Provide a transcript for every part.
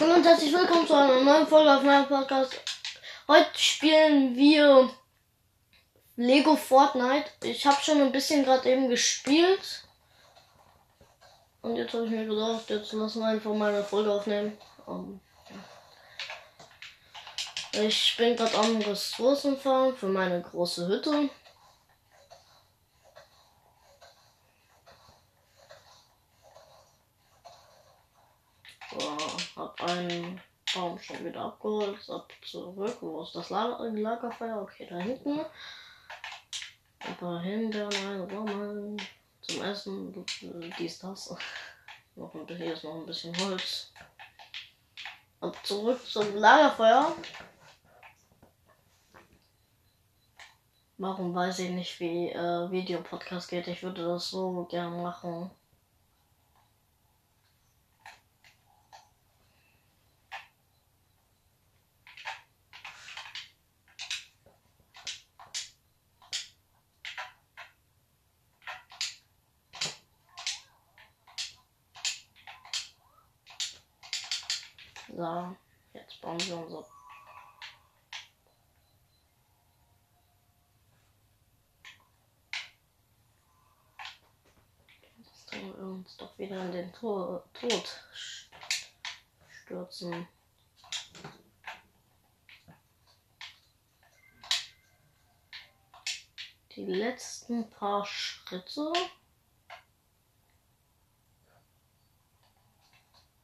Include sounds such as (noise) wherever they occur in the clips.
Hallo und herzlich willkommen zu einer neuen Folge auf meinem Podcast. Heute spielen wir Lego Fortnite. Ich habe schon ein bisschen gerade eben gespielt. Und jetzt habe ich mir gedacht, jetzt lassen wir einfach mal eine Folge aufnehmen. Um, ja. Ich bin gerade am Ressourcenfahren für meine große Hütte. So, hab einen Baum schon wieder abgeholt. Ab zurück. Wo ist das Lager Lagerfeuer? Okay, da hinten. Ein paar Himbeeren, Roman zum Essen. Dies, das. (laughs) Noch ein, hier ist noch ein bisschen Holz. Ab zurück zum Lagerfeuer. Warum weiß ich nicht, wie äh, Videopodcast geht. Ich würde das so gern machen. So, jetzt bauen wir unser uns doch wieder in den Tod, Tod stürzen. Die letzten paar Schritte.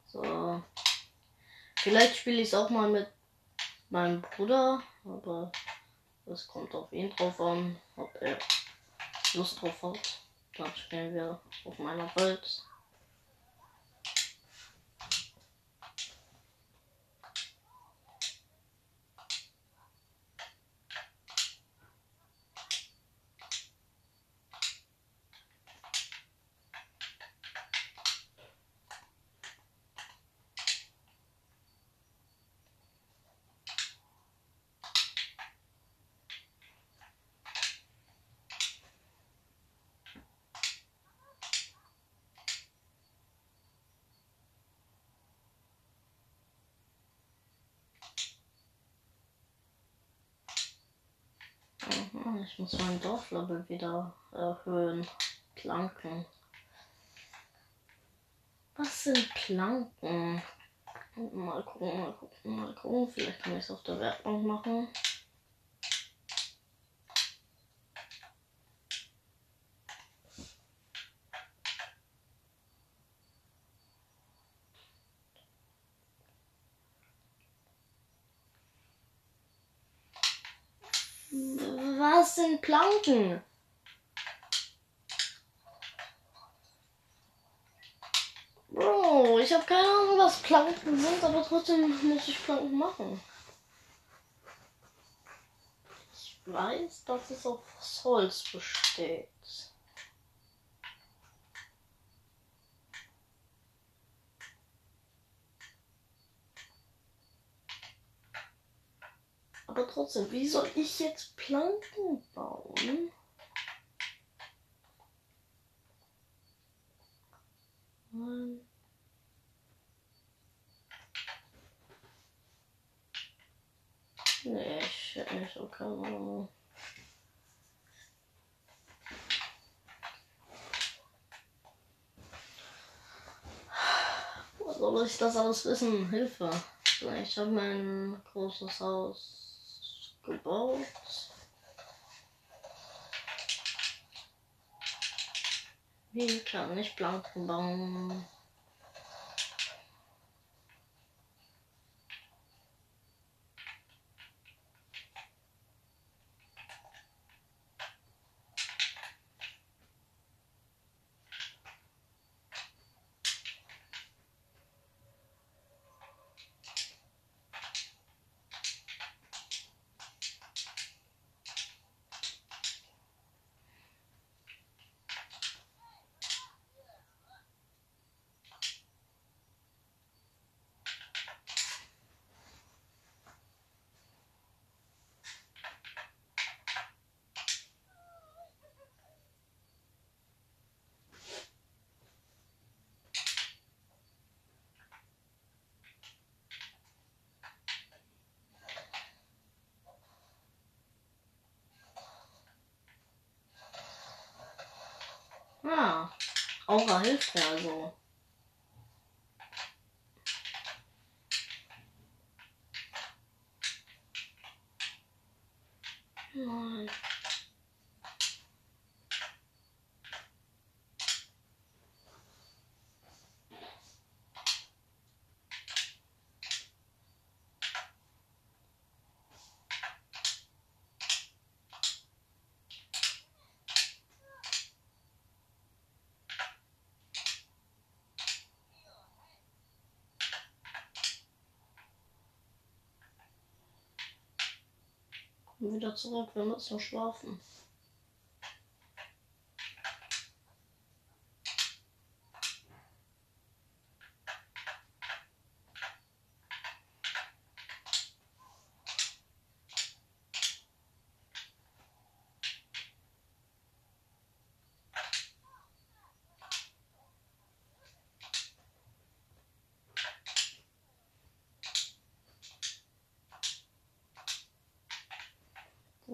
So. Vielleicht spiele ich es auch mal mit meinem Bruder, aber das kommt auf ihn drauf an, ob er Lust drauf hat. Dann spielen wir auf meiner Welt. Ich muss mein Dorflevel wieder erhöhen. Planken. Was sind Planken? Mal gucken, mal gucken, mal gucken. Vielleicht kann ich es auf der Werkbank machen. Was sind Planken? Bro, ich habe keine Ahnung, was Planken sind, aber trotzdem muss ich Planken machen. Ich weiß, dass es aus Holz besteht. Aber trotzdem, wie soll ich jetzt Planken bauen? Nein. Nee, ich hätte nicht so keine Ahnung. Wo soll ich das alles wissen? Hilfe. Ich habe mein großes Haus gebaut. Wie kann ich Planken bauen? Aura hilft mir also. Nein. Wieder zurück, wir müssen schlafen.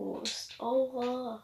Wo ist Aura?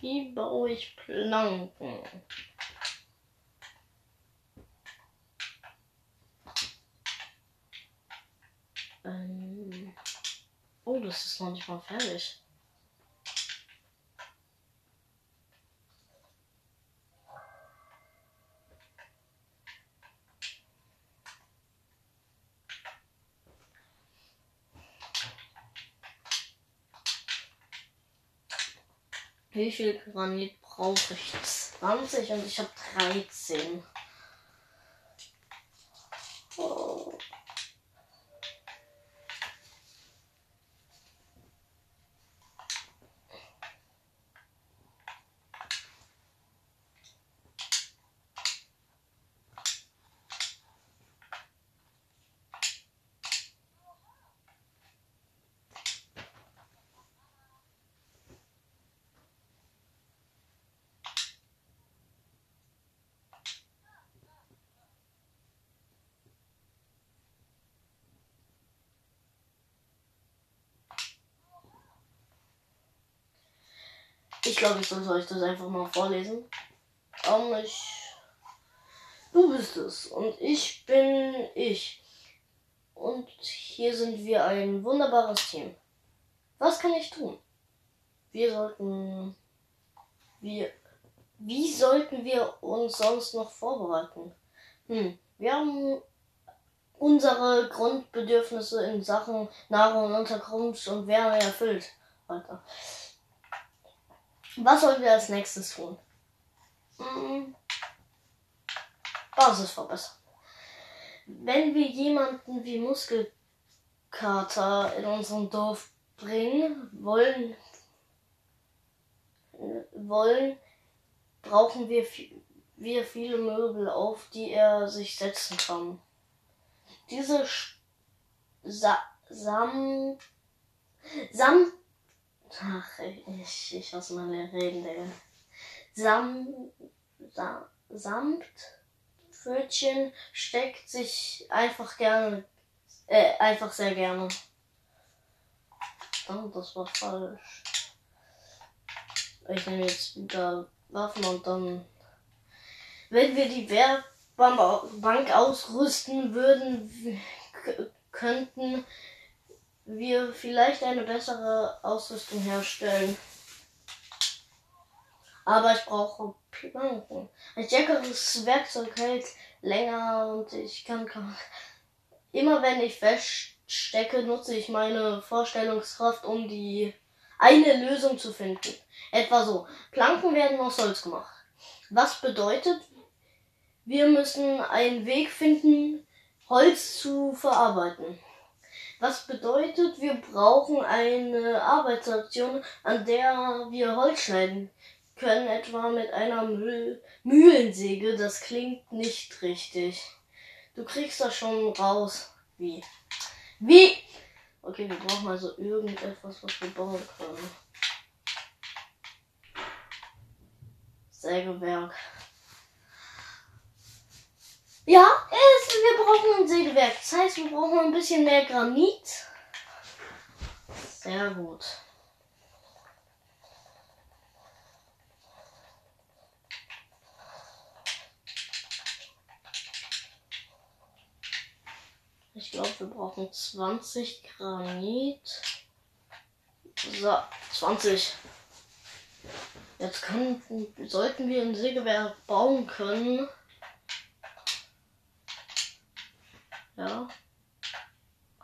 Wie baue ich Planken? Ähm. Oh, das ist noch nicht mal fertig. Wie viel Granit brauche ich? 20 und ich habe 13. Oh. Ich glaube, ich sollte euch das einfach mal vorlesen. Um, ich. Du bist es und ich bin ich. Und hier sind wir ein wunderbares Team. Was kann ich tun? Wir sollten. Wir. Wie sollten wir uns sonst noch vorbereiten? Hm, wir haben unsere Grundbedürfnisse in Sachen Nahrung, Unterkunft und Wärme erfüllt. Weiter. Was sollen wir als nächstes tun? Hm. Basis verbessern. Wenn wir jemanden wie Muskelkater in unserem Dorf bringen wollen, wollen brauchen wir, wir viele Möbel, auf die er sich setzen kann. Diese Sa Sam Sam Ach, ich, ich hasse meine Reden, Digga. Sam, Sam, Samtpfötchen steckt sich einfach gerne, äh, einfach sehr gerne. Oh, das war falsch. Ich nehme jetzt wieder Waffen und dann, wenn wir die Wehr, Bank ausrüsten würden, könnten wir vielleicht eine bessere Ausrüstung herstellen. Aber ich brauche Planken. Ein stärkeres Werkzeug hält länger und ich kann, immer wenn ich feststecke, nutze ich meine Vorstellungskraft, um die eine Lösung zu finden. Etwa so. Planken werden aus Holz gemacht. Was bedeutet, wir müssen einen Weg finden, Holz zu verarbeiten. Was bedeutet, wir brauchen eine Arbeitsaktion, an der wir Holz schneiden können, etwa mit einer Mühl Mühlensäge. Das klingt nicht richtig. Du kriegst das schon raus. Wie? Wie? Okay, wir brauchen also irgendetwas, was wir bauen können. Sägewerk. Ja, es, wir brauchen ein Sägewerk. Das heißt, wir brauchen ein bisschen mehr Granit. Sehr gut. Ich glaube, wir brauchen 20 Granit. So, 20. Jetzt können, sollten wir ein Sägewerk bauen können. Ja.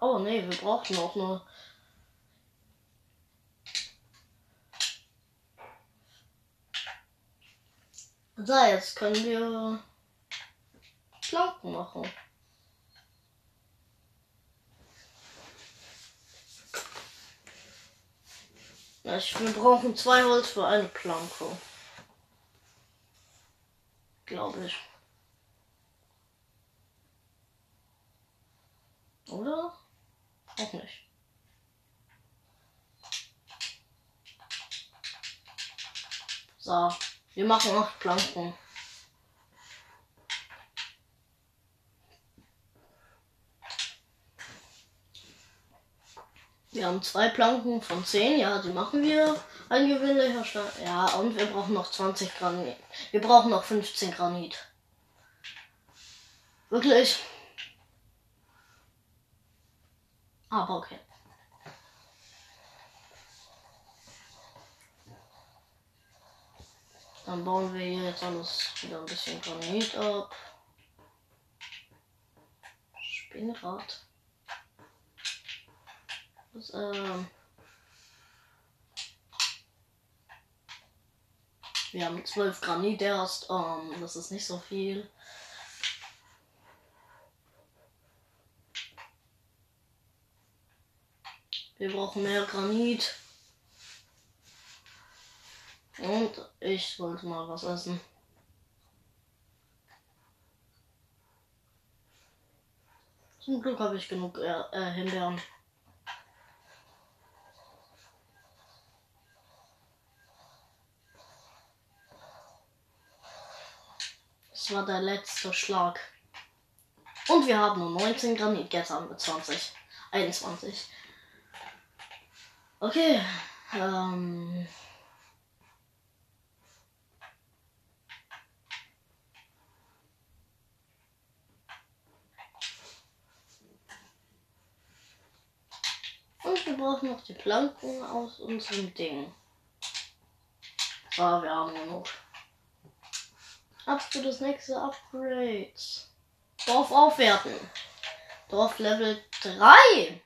Oh nee, wir brauchen auch nur. So, jetzt können wir Planken machen. wir brauchen zwei Holz für eine Planke. Glaube ich. Oder? Auch nicht. So, wir machen acht Planken. Wir haben zwei Planken von 10, ja, die machen wir. Ein gewöhnlicher Stein. Ja, und wir brauchen noch 20 Granit. Wir brauchen noch 15 Granit. Wirklich. Aber okay. Dann bauen wir hier jetzt alles wieder ein bisschen Granit ab. Spinnrad. Das, ähm wir haben 12 Granit erst. Ähm, das ist nicht so viel. Wir brauchen mehr Granit. Und ich wollte mal was essen. Zum Glück habe ich genug äh, äh, Himbeeren. Das war der letzte Schlag. Und wir haben nur 19 Granit. Jetzt haben wir 20. 21. Okay. Ähm. Und wir brauchen noch die Planken aus unserem Ding. So, wir haben genug. Ab für das nächste Upgrade. Dorf aufwerten. Dorf Level 3.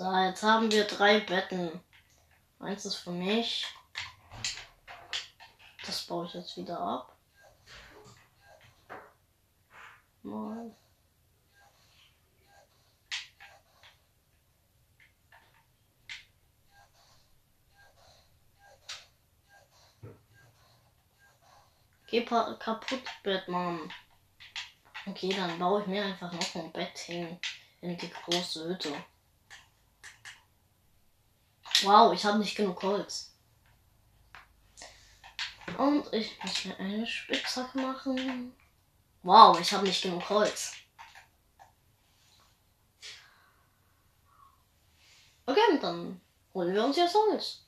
So, jetzt haben wir drei Betten. Eins ist für mich. Das baue ich jetzt wieder ab. Mal. Geh kaputt, Batman. Okay, dann baue ich mir einfach noch ein Bett hin in die große Hütte. Wow, ich habe nicht genug Holz. Und ich muss mir eine Spitzhacke machen. Wow, ich habe nicht genug Holz. Okay, dann holen wir uns jetzt Holz.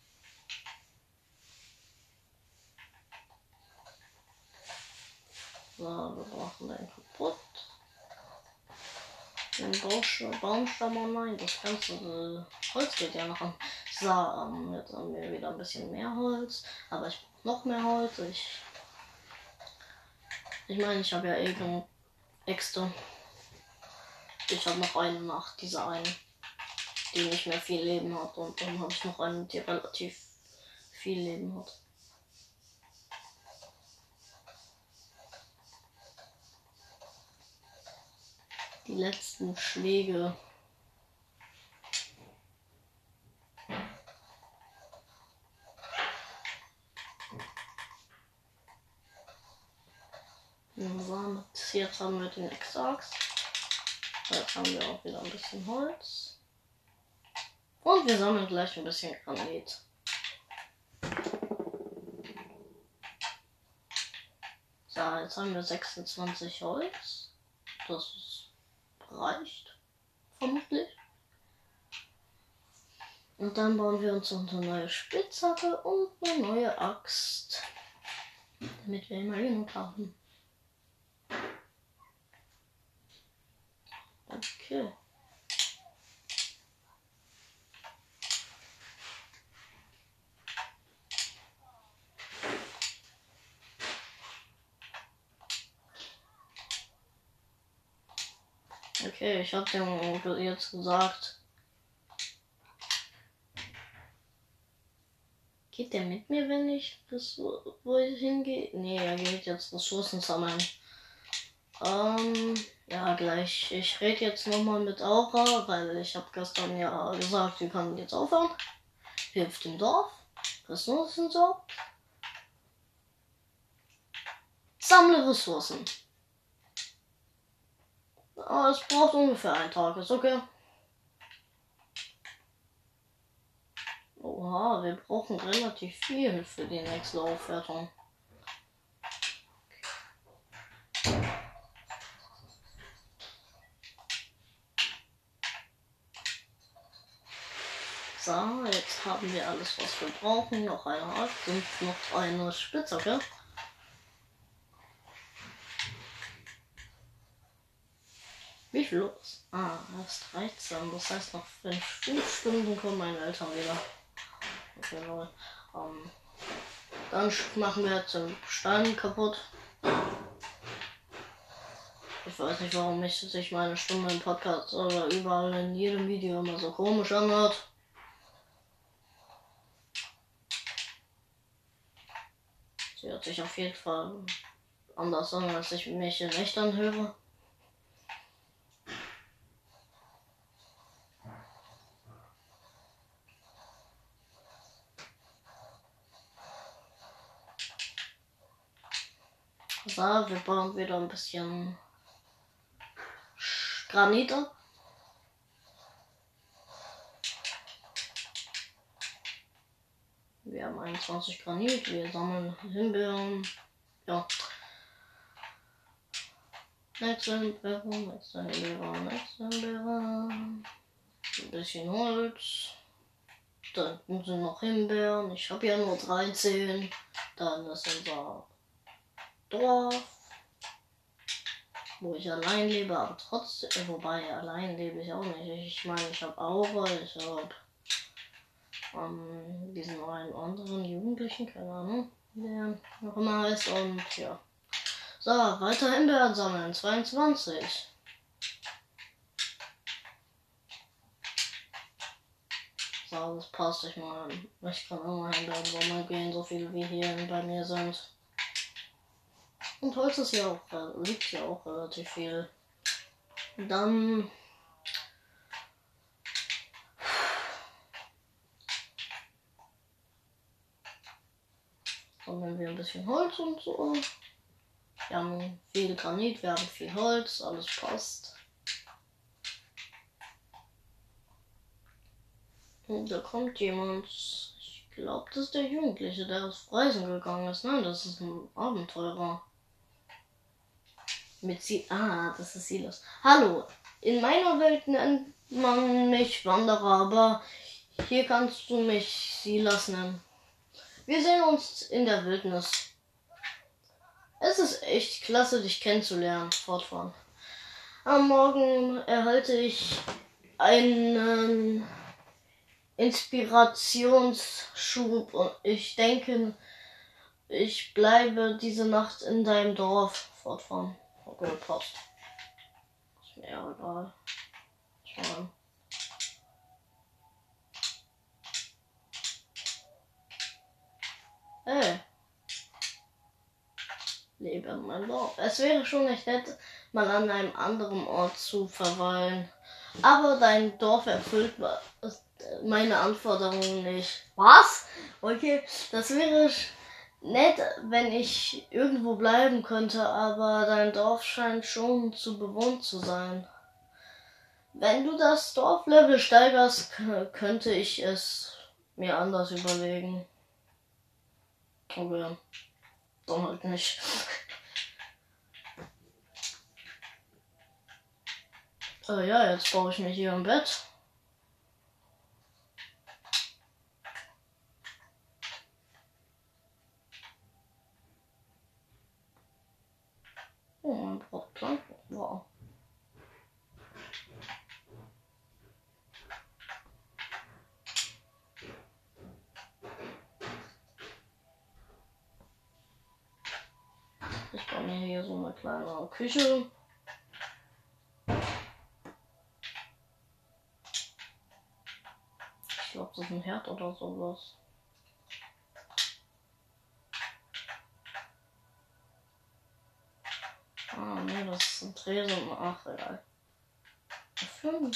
So, wir brauchen den kaputt. Den Baumstamm online. Das ganze äh, Holz geht ja noch an. So, ähm, jetzt haben wir wieder ein bisschen mehr Holz. Aber ich brauche noch mehr Holz. Ich, ich meine, ich habe ja eben Äxte. Ich habe noch eine nach dieser einen, die nicht mehr viel Leben hat. Und dann habe ich noch eine, die relativ viel Leben hat. Die letzten Schläge. Jetzt haben wir den Exax. Jetzt haben wir auch wieder ein bisschen Holz. Und wir sammeln gleich ein bisschen Granit. So, jetzt haben wir 26 Holz. Das reicht. Vermutlich. Und dann bauen wir uns unsere neue Spitzhacke und eine neue Axt. Damit wir immer genug haben. Okay. Okay, ich habe dem jetzt gesagt. Geht der mit mir, wenn ich das wo ich hingehe? Nee, er geht jetzt Ressourcen sammeln. Ähm, ja, gleich. Ich rede jetzt nochmal mit Aura, weil ich habe gestern ja gesagt, wir können jetzt aufhören. Hilft dem Dorf. Ressourcen so. Sammle Ressourcen. Aber es braucht ungefähr einen Tag, ist okay. Oha, wir brauchen relativ viel für die nächste Aufwertung. So, jetzt haben wir alles, was wir brauchen. Noch eine Art und noch eine Spitzhacke. Wie viel los? Ah, erst 13. Das heißt, noch 5 Stunden kommen meine Eltern wieder. Okay, Leute. Um, dann machen wir jetzt den Stein kaputt. Ich weiß nicht, warum mich sich meine Stimme im Podcast oder überall in jedem Video immer so komisch anhört. Sie hört sich auf jeden Fall anders an, als ich mich in echt anhöre. So, wir bauen wieder ein bisschen Granit ab. Wir haben 21 Granit, wir sammeln Himbeeren. Ja. Nächste Himbeeren, nächste Himbeeren, nächste Himbeeren. Ein bisschen Holz. Da hinten sind noch Himbeeren. Ich habe ja nur 13. Dann ist unser Dorf. Wo ich allein lebe, aber trotzdem, wobei allein lebe ich auch nicht. Ich meine, ich habe Aura, ich habe ähm, diesen neuen anderen Jugendlichen, keine Ahnung, der noch immer heißt. Und ja. So, weiter Himbeeren sammeln. 22. So, das passt. Ich mal. Ich kann immer Himbeeren sammeln gehen, so viele wie hier bei mir sind. Und Holz ist ja auch, liegt ja auch relativ viel. Dann sammeln wir ein bisschen Holz und so. Wir haben viel Granit, wir haben viel Holz, alles passt. Und da kommt jemand. Ich glaube, das ist der Jugendliche, der auf Reisen gegangen ist. Nein, das ist ein Abenteurer. Mit sie. Ah, das ist Silas. Hallo. In meiner Welt nennt man mich Wanderer, aber Hier kannst du mich Silas nennen. Wir sehen uns in der Wildnis. Es ist echt klasse, dich kennenzulernen. Fortfahren. Am Morgen erhalte ich einen Inspirationsschub und ich denke, ich bleibe diese Nacht in deinem Dorf. Fortfahren. Okay, passt. Ist mir egal. Schauen. Hey. Lebe in meinem Dorf. Es wäre schon nicht nett, mal an einem anderen Ort zu verweilen. Aber dein Dorf erfüllt meine Anforderungen nicht. Was? Okay, das wäre nett, wenn ich irgendwo bleiben könnte, aber dein Dorf scheint schon zu bewohnt zu sein. Wenn du das Dorflevel steigerst, könnte ich es mir anders überlegen. Okay. Dann halt nicht. (laughs) äh, ja, jetzt baue ich mir hier ein Bett. Oh, man braucht Planken. Wow. Ich baue mir hier so eine kleine Küche. Ich glaube, das ist ein Herd oder sowas. Ah, nee, das ist ein Tresen. Ach, egal. Wofür?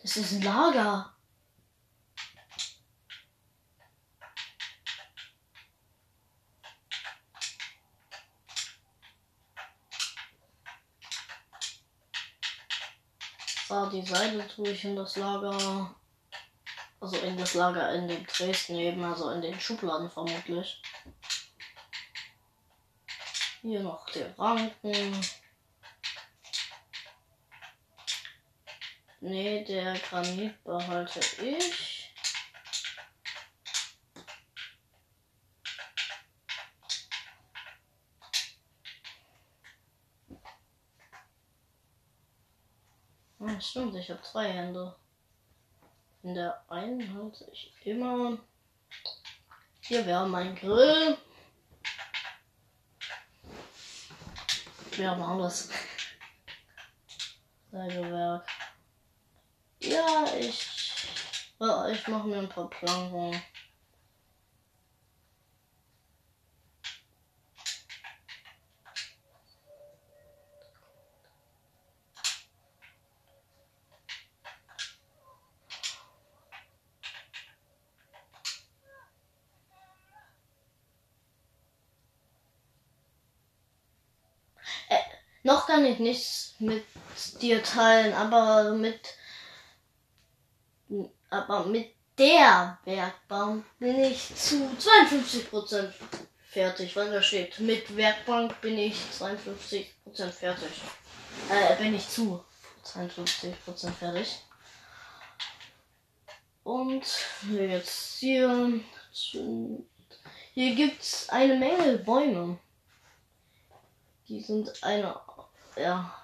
Das ist ein Lager. So, die Seite tue ich in das Lager. Also in das Lager in dem Dresden eben, also in den Schubladen vermutlich. Hier noch der Ranken. Ne, der Granit behalte ich. Ah, stimmt, ich habe zwei Hände. In der einen halte ich immer. Hier wäre mein Grill. Wer war das? Sägewerk. Ja, ich. Ja, ich mache mir ein paar Planken. Noch kann ich nichts mit dir teilen, aber mit aber mit der Werkbank bin ich zu 52% fertig, weil da steht, mit Werkbank bin ich 52% fertig. Äh, bin ich zu 52% fertig. Und jetzt hier, hier gibt's eine Menge Bäume. Die sind eine ja.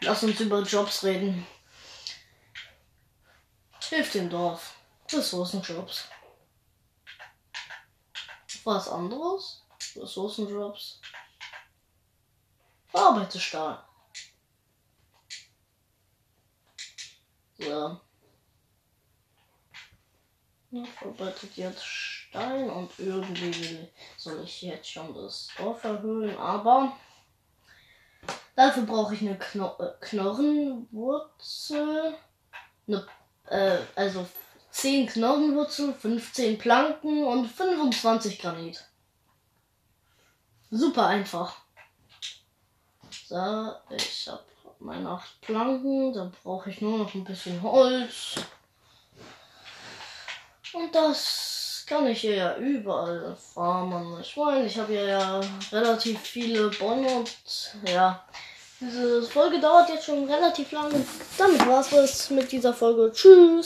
Lass uns über Jobs reden. Hilft dem Dorf. Ressourcenjobs. Was anderes? Ressourcenjobs. Verarbeite Stahl. So. Verarbeitet jetzt Stein und irgendwie soll ich jetzt schon das Dorf erhöhen, aber Dafür brauche ich eine Kno äh, Knochenwurzel. Eine, äh, also 10 Knochenwurzel, 15 Planken und 25 Granit. Super einfach. So, ich habe meine 8 Planken. Da brauche ich nur noch ein bisschen Holz. Und das kann ich hier ja überall farmen. Ich meine, ich habe hier ja relativ viele Bäume und ja, Diese Folge dauert jetzt schon relativ lange. Damit war es mit dieser Folge. Tschüss.